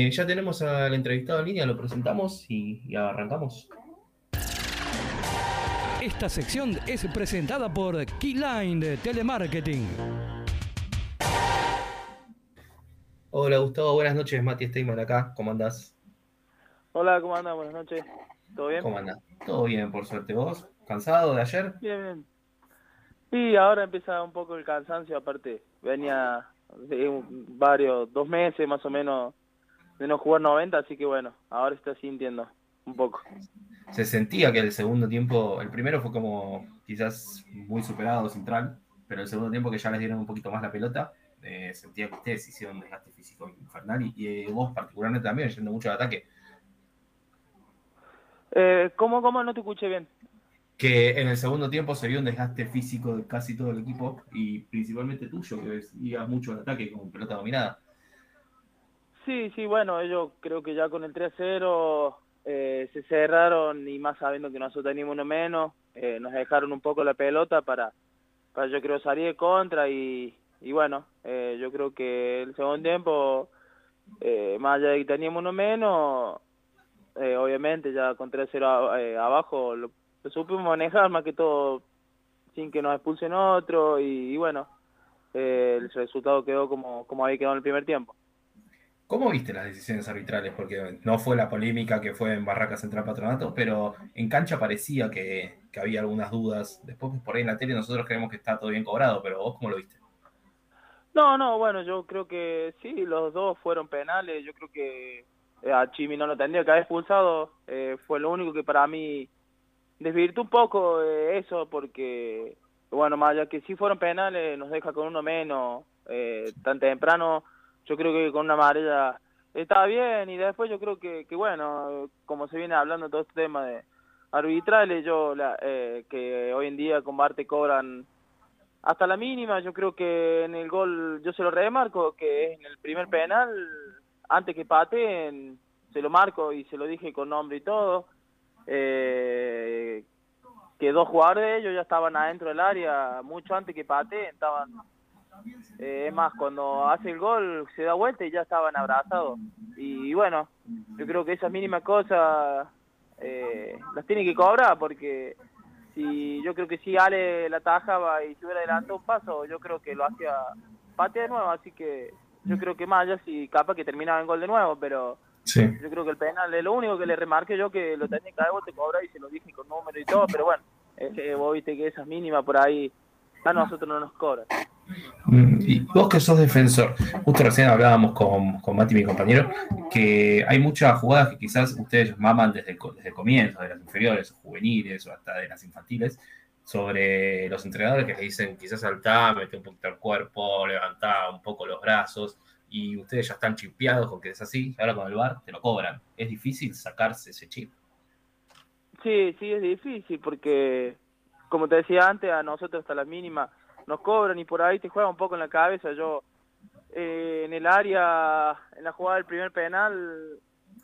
Eh, ya tenemos al entrevistado en línea, lo presentamos y, arrancamos. Esta sección es presentada por Keyline de Telemarketing. Hola Gustavo, buenas noches, Mati Steyman acá, ¿cómo andás? Hola, ¿cómo andás? Buenas noches, ¿todo bien? ¿Cómo andás? Todo bien, por suerte. ¿Vos? ¿Cansado de ayer? Bien, bien. Y ahora empieza un poco el cansancio, aparte venía de varios, dos meses más o menos de no jugar 90, así que bueno, ahora está sintiendo un poco. Se sentía que el segundo tiempo, el primero fue como quizás muy superado central, pero el segundo tiempo que ya les dieron un poquito más la pelota, eh, sentía que ustedes hicieron un desgaste físico infernal y, vos particularmente también yendo mucho al ataque. Eh, ¿Cómo, cómo? No te escuché bien. Que en el segundo tiempo se vio un desgaste físico de casi todo el equipo y principalmente tuyo, que ibas mucho al ataque con pelota dominada. Sí, sí, bueno, ellos creo que ya con el 3-0 eh, se cerraron y más sabiendo que nosotros teníamos uno menos, eh, nos dejaron un poco la pelota para, para yo creo salir contra y, y bueno, eh, yo creo que el segundo tiempo, más allá de que teníamos uno menos, obviamente ya con 3-0 abajo lo, supimos manejar más que todo sin que nos expulsen otro y, y bueno, el resultado quedó como, como había quedado en el primer tiempo. ¿Cómo viste las decisiones arbitrales? Porque no fue la polémica que fue en Barraca Central Patronato, pero en cancha parecía que, había algunas dudas. Después, por ahí en la tele, nosotros creemos que está todo bien cobrado, pero vos, ¿cómo lo viste? No, no, bueno, yo creo que sí, los dos fueron penales. Yo creo que eh, a Chimi no lo tendría que haber expulsado. Eh, fue lo único que para mí desvirtó un poco eh, eso, porque, bueno, más allá que sí fueron penales, nos deja con uno menos tan temprano yo creo que con una amarilla estaba bien y después yo creo que, que bueno, como se viene hablando todo este tema de arbitrales, yo la, eh, que hoy en día con Barte cobran hasta la mínima, yo creo que en el gol, yo se lo remarco, que en el primer penal, antes que pateen, se lo marco y se lo dije con nombre y todo, eh, que dos jugadores de ellos ya estaban adentro del área mucho antes que pateen, estaban eh, es más, cuando hace el gol se da vuelta y ya estaban abrazados. Y bueno, yo creo que esas mínimas cosas eh, las tiene que cobrar porque si yo creo que si Ale la tajaba y se hubiera adelantado un paso, yo creo que lo hacía patea de nuevo, así que yo creo que más allá si capaz que terminaba en gol de nuevo, pero yo creo que el penal es lo único que le remarque yo que lo tenía cada vez te cobra y se lo dije con número y todo, pero bueno, que vos viste que esas mínimas por ahí a nosotros no nos cobran. Mm, y vos que sos defensor, justo recién hablábamos con, con Mati, mi compañero, que hay muchas jugadas que quizás ustedes maman desde el, comienzo, de las inferiores, juveniles o hasta de las infantiles, sobre los entrenadores que le dicen quizás saltá, mete un poquito el cuerpo, levantá un poco los brazos, y ustedes ya están chipeados con que es así, ahora con el bar te lo cobran. Es difícil sacarse ese chip. Sí, sí, es difícil porque, como te decía antes, a nosotros hasta la mínima nos cobran y por ahí te juega un poco en la cabeza. Yo eh, en el área, en la jugada del primer penal,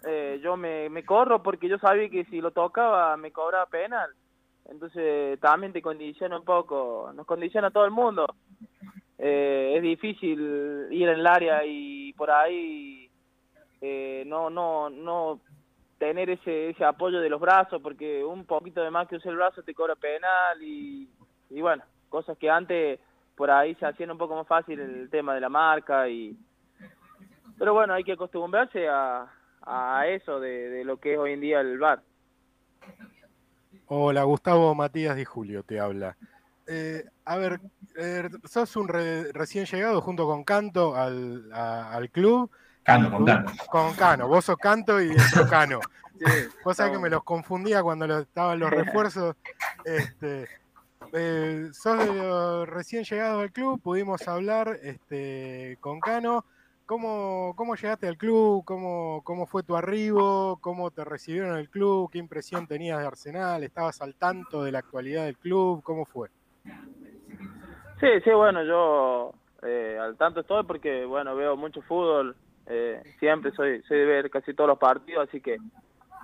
eh, yo me, me corro porque yo sabía que si lo tocaba me cobraba penal. Entonces también te condiciona un poco, nos condiciona a todo el mundo. Eh, es difícil ir en el área y por ahí no no no tener ese ese apoyo de los brazos porque un poquito de más que use el brazo te cobra penal y, y bueno cosas que antes por ahí se hacían un poco más fácil el tema de la marca y pero bueno hay que acostumbrarse a, a eso de, lo que es hoy en día el bar hola Gustavo Matías de Julio te habla eh, a ver eh, sos un recién llegado junto con Canto al, al club Cano, con Cano. Con Cano, vos sos Canto y dentro Cano. vos sabés que me los confundía cuando estaban los refuerzos. Este, eh, sos de recién llegado al club, pudimos hablar este, con Cano. ¿Cómo, ¿Cómo llegaste al club? ¿Cómo, ¿Cómo fue tu arribo? ¿Cómo te recibieron en el club? ¿Qué impresión tenías de Arsenal? ¿Estabas al tanto de la actualidad del club? ¿Cómo fue? Sí, sí, bueno, yo eh, al tanto estoy porque, bueno, veo mucho fútbol, eh, siempre soy, soy de ver casi todos los partidos, así que,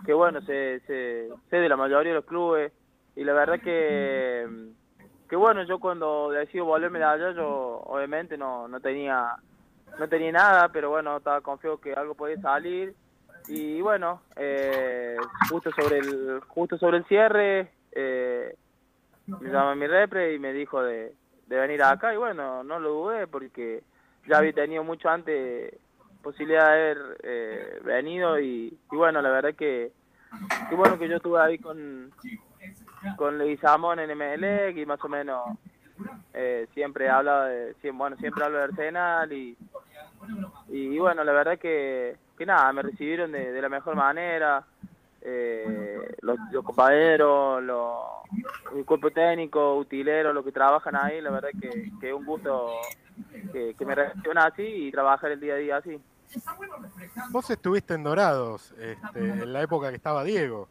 que bueno, sé, sé, sé de la mayoría de los clubes, y la verdad que, que bueno, yo cuando decido volverme de allá, yo obviamente no, no tenía no tenía nada, pero bueno, estaba confiado que algo podía salir. Y bueno, eh, justo sobre el justo sobre el cierre, eh, me llama mi repre y me dijo de, de venir acá. Y bueno, no lo dudé porque ya había tenido mucho antes posibilidad de haber eh, venido. Y, y bueno, la verdad que, que bueno que yo estuve ahí con, con Leguizamón en ML y más o menos eh, siempre habla de, siempre, bueno, siempre hablo de Arsenal y, y, bueno, la verdad que, que nada, me recibieron de, de la mejor manera, eh, los, los compañeros, los, el cuerpo técnico, utileros, los que trabajan ahí, la verdad que, que es un gusto que, que me reciban así y trabajar el día a día así. Vos estuviste en Dorados este, en la época que estaba Diego.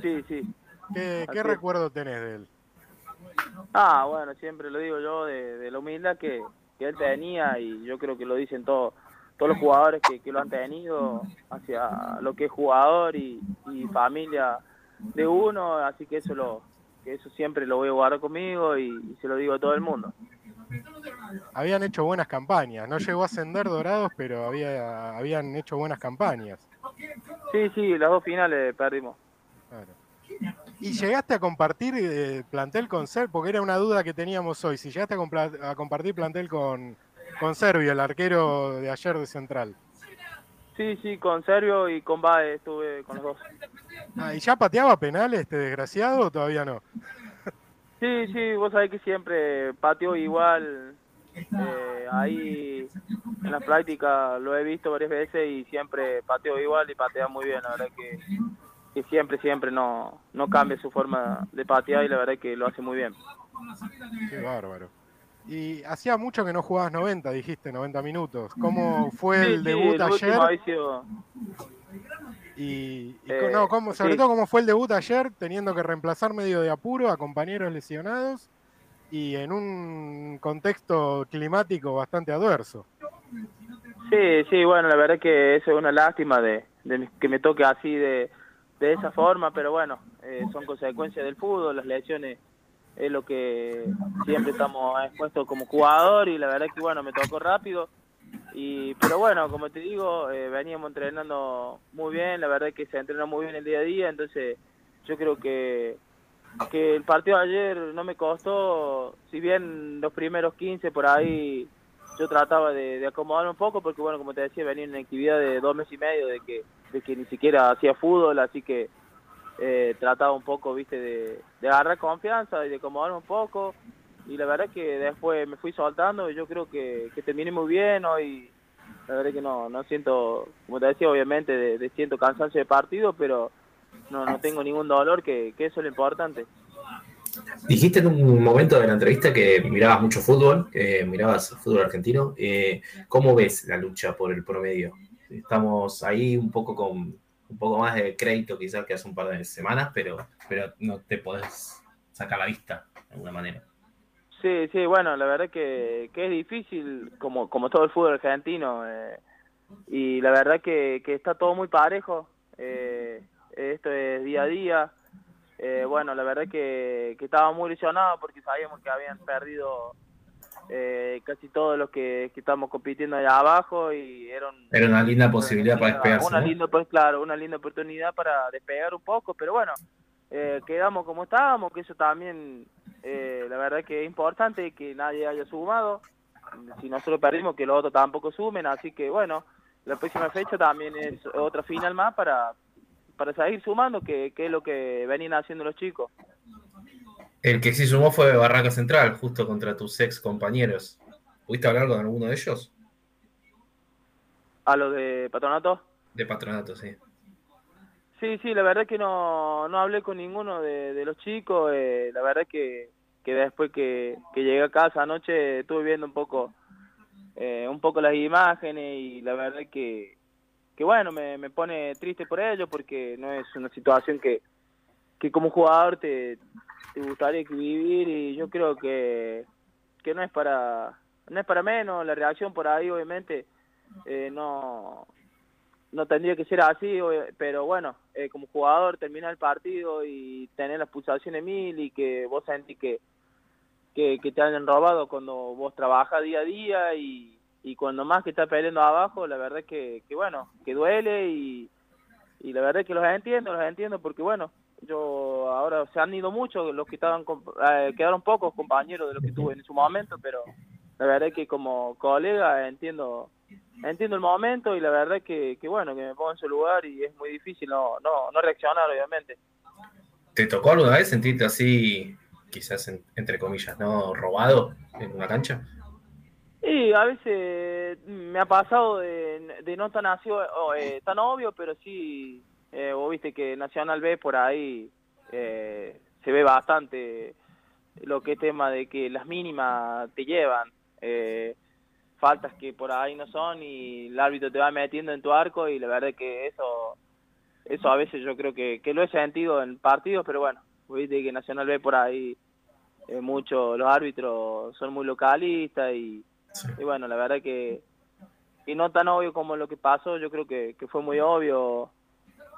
Sí, sí. ¿Qué, recuerdo tenés de él? Ah, bueno, siempre lo digo yo de, de la humildad que, que él tenía y yo creo que lo dicen todos todos los jugadores que, que lo han tenido hacia lo que es jugador y, y familia de uno, así que eso lo que eso siempre lo voy a guardar conmigo y, y se lo digo a todo el mundo. Habían hecho buenas campañas. No llegó a ascender Dorados, pero había, habían hecho buenas campañas. Sí, sí, las dos finales perdimos. Claro. ¿Y llegaste a compartir eh, plantel con Ser? Porque era una duda que teníamos hoy. Si llegaste a, compla- a compartir plantel con, con Servio, el arquero de ayer de Central. Sí, sí, con Sergio y con Bae estuve con los dos. Ah, ¿Y ya pateaba penales este desgraciado o todavía no? Sí, sí, vos sabés que siempre pateó igual. eh, ahí en la práctica lo he visto varias veces y siempre pateó igual y patea muy bien. La verdad que, que siempre, siempre no, no cambia su forma de patear y la verdad que lo hace muy bien. Qué bárbaro. Y hacía mucho que no jugabas 90, dijiste, 90 minutos. ¿Cómo fue Sí, el sí, debut el ayer? sido- Y, y Eh, no, cómo, sobre sí. todo cómo fue el debut ayer, teniendo que reemplazar medio de apuro a compañeros lesionados y en un contexto climático bastante adverso. Sí, sí, bueno, la verdad que eso es una lástima de, de que me toque así de, de esa forma, pero bueno, eh, son consecuencias del fútbol, las lesiones es lo que siempre estamos expuestos como jugador y la verdad que bueno, me tocó rápido. Y, pero bueno, como te digo, eh, veníamos entrenando muy bien, la verdad que se entrenó muy bien el día a día, entonces yo creo que, que el partido de ayer no me costó, si bien los primeros 15 por ahí yo trataba de, de acomodarme un poco porque bueno como te decía venía en una actividad de dos meses y medio de que de que ni siquiera hacía fútbol así que eh, trataba un poco viste de, de agarrar confianza y de acomodarme un poco y la verdad que después me fui soltando y yo creo que, que terminé muy bien hoy la verdad que no no siento como te decía obviamente de, de siento cansancio de partido pero no no tengo ningún dolor que, que eso es lo importante Dijiste en un momento de la entrevista que mirabas mucho fútbol, que mirabas fútbol argentino. Eh, ¿Cómo ves la lucha por el promedio? Estamos ahí un poco con un poco más de crédito quizás que hace un par de semanas, pero, pero no te podés sacar la vista de alguna manera. Sí, sí, bueno, la verdad que, que es difícil, como, como todo el fútbol argentino, eh, y la verdad que, que está todo muy parejo, eh, esto es día a día, eh, bueno, la verdad que, que estaba muy ilusionado porque sabíamos que habían perdido eh, casi todos los que, que estamos compitiendo allá abajo y era, un- Era una linda posibilidad para despegarse. una ¿no? linda, pues claro, una linda oportunidad para despegar un poco, pero bueno, eh, quedamos como estábamos, que eso también, eh, la verdad que es importante que nadie haya sumado. Si nosotros perdimos, que los otros tampoco sumen, así que bueno, la próxima fecha también es otra final más para, para seguir sumando, que, que es lo que venían haciendo los chicos. El que sí sumó fue Barraca Central, justo contra tus ex compañeros. ¿Pudiste hablar con alguno de ellos? A los de Patronato. De patronato, sí. Sí, sí, la verdad que no, no hablé con ninguno de, de los chicos. eh, la verdad que, que después que, que llegué a casa anoche estuve viendo un poco eh, un poco las imágenes y la verdad que, que bueno, me, me pone triste por ello porque no es una situación que, que como jugador te, te gustaría vivir y yo creo que, que no es para no es para menos. La reacción por ahí obviamente eh, no no tendría que ser así, pero bueno, eh, como jugador terminar el partido y tener las pulsaciones mil y que vos sentís que, que, que te hayan robado cuando vos trabajas día a día y, y cuando más que está peleando abajo, la verdad que, que bueno, que duele y, y la verdad que los entiendo, los entiendo porque bueno, yo ahora se han ido muchos, los que estaban, eh, quedaron pocos compañeros de los que tuve en su momento, pero la verdad que como colega entiendo entiendo el momento y la verdad que, que bueno, que me pongo en su lugar y es muy difícil no, no, no reaccionar, obviamente. ¿Te tocó alguna vez sentirte así, quizás entre comillas, no robado en una cancha? Sí, a veces me ha pasado de, de no tan, así, eh, tan obvio, pero sí, eh, vos viste que Nacional B por ahí eh, se ve bastante lo que es tema de que las mínimas te llevan. Eh, faltas que por ahí no son y el árbitro te va metiendo en tu arco y la verdad que eso eso a veces yo creo que, que lo he sentido en partidos, pero bueno, viste que Nacional B por ahí eh, mucho, los árbitros son muy localistas y, y, bueno, la verdad que y no tan obvio como lo que pasó, yo creo que, que fue muy obvio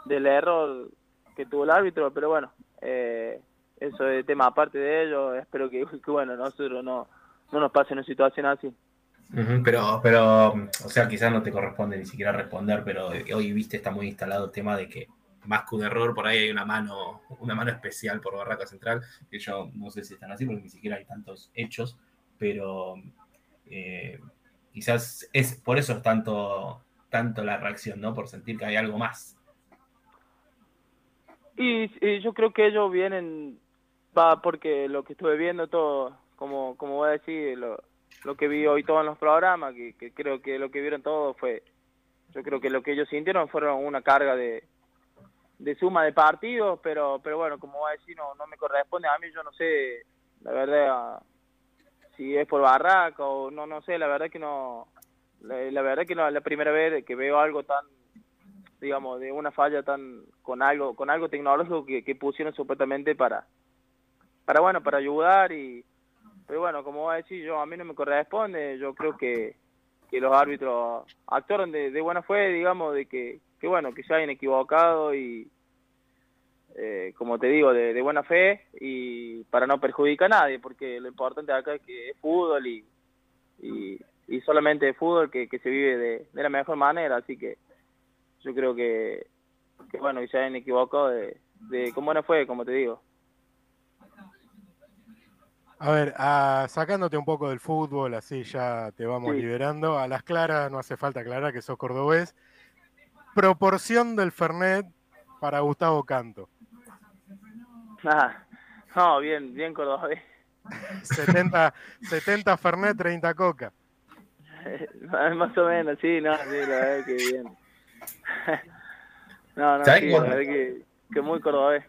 del error que tuvo el árbitro, pero bueno, eh, eso es tema aparte de ello, espero que, bueno, nosotros no, no nos pase una situación así pero, pero, o sea, quizás no te corresponde ni siquiera responder, pero hoy viste está muy instalado el tema de que más que un error, por ahí hay una mano, una mano especial por Barraca Central, que no sé si están así, porque ni siquiera hay tantos hechos, pero eh, quizás es por eso es tanto, tanto la reacción, ¿no? Por sentir que hay algo más. Y, y yo creo que ellos vienen, va porque lo que estuve viendo todo, como, como voy a decir, lo, lo que vi hoy todos en los programas, que, creo que lo que vieron todos fue, yo creo que lo que ellos sintieron fueron una carga de, de suma de partidos, pero pero bueno, como voy a decir, no, no me corresponde a mí, yo no sé, la verdad, si es por barraca o no, no sé, la verdad que no, la, verdad que no es la primera vez que veo algo tan, digamos, de una falla tan, con algo, con algo tecnológico que, que pusieron supuestamente para, para bueno, para ayudar y pero bueno, como va a decir, yo a mí no me corresponde, yo creo que, que los árbitros actuaron de, buena fe, digamos, de que, que bueno, que se hayan equivocado y, eh, como te digo, de, buena fe y para no perjudicar a nadie, porque lo importante acá es que es fútbol y, y, solamente es fútbol que, que se vive de, de, la mejor manera, así que yo creo que, que bueno, que se hayan equivocado de, de con buena fe, como te digo. A ver, ah, sacándote un poco del fútbol, así ya te vamos liberando. A las claras no hace falta aclarar que sos cordobés. Proporción del Fernet para Gustavo Canto. Ah, no, bien, bien cordobés. 70, 70 Fernet, 30 Coca. Más o menos, sí, no, sí, la verdad que bien. No, no, sí, la verdad que, que muy cordobés.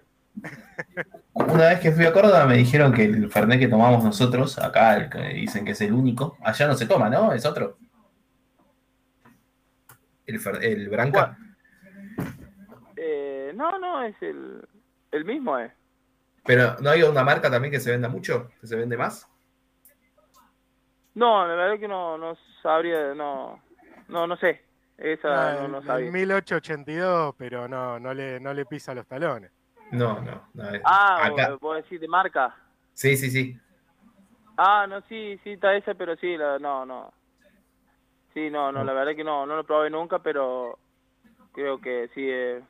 Una vez que fui a Córdoba me dijeron que el Fernet que tomamos nosotros, acá el que dicen que es el único, allá no se toma, ¿no? Es otro. El, el Branca. Eh, no, no, es el, el mismo, eh. Pero ¿no hay una marca también que se venda mucho? ¿Que se vende más? No, la verdad que no, no sabría, no, no, no sé. Esa ah, no, no sabía. 1882, pero no, no le, no le pisa los talones. No, no. no ah, acá... vos decir de marca. Sí, sí, sí. Ah, no, sí, sí, está ese, pero sí, no, no. Sí, no, no, la verdad que no, no lo probé nunca, pero creo que sí es,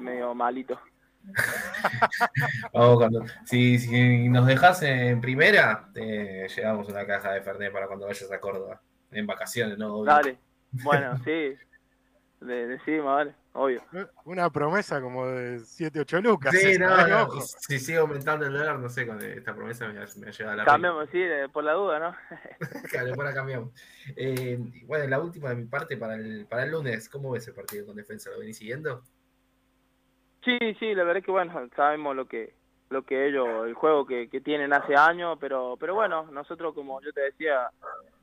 medio malito. Vamos, cuando, si, si nos dejas en primera, te llevamos una caja de Fernet para cuando vayas a Córdoba, en vacaciones, ¿no? Dale, bueno, sí, decimos, vale obvio. Una promesa como de 7, 8 lucas. Sí, no, si sigue aumentando el dólar, no sé, con esta promesa me, me ha llegado a la Cambiamos, sí, por la duda, ¿no? claro, después la cambiamos. Eh, bueno, la última de mi parte para el, para el lunes, ¿cómo ves el partido con defensa? ¿Lo venís siguiendo? Sí, sí, la verdad es que bueno, sabemos lo que lo que ellos, el juego que, que tienen hace años, pero pero bueno, nosotros como yo te decía,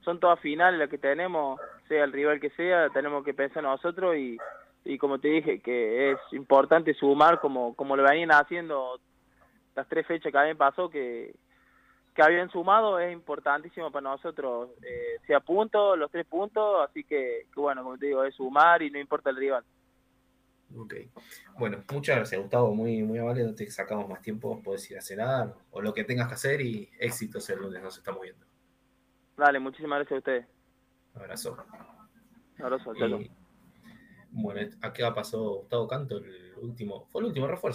son todas finales las que tenemos, sea el rival que sea, tenemos que pensar nosotros y, y como te dije, que es importante sumar como, como lo venían haciendo las tres fechas que habían pasado, que, que habían sumado, es importantísimo para nosotros, eh, sea puntos, los tres puntos, así que, bueno, como te digo, es sumar y no importa el rival. Ok. Bueno, muchas gracias, Gustavo. Muy, muy amable. No te sacamos más tiempo. Puedes ir a cenar o lo que tengas que hacer y éxitos el lunes. Nos estamos viendo. Dale, muchísimas gracias a ustedes. Abrazo. Abrazo. Y, bueno, acá pasó Gustavo Canto, el último, fue el último refuerzo.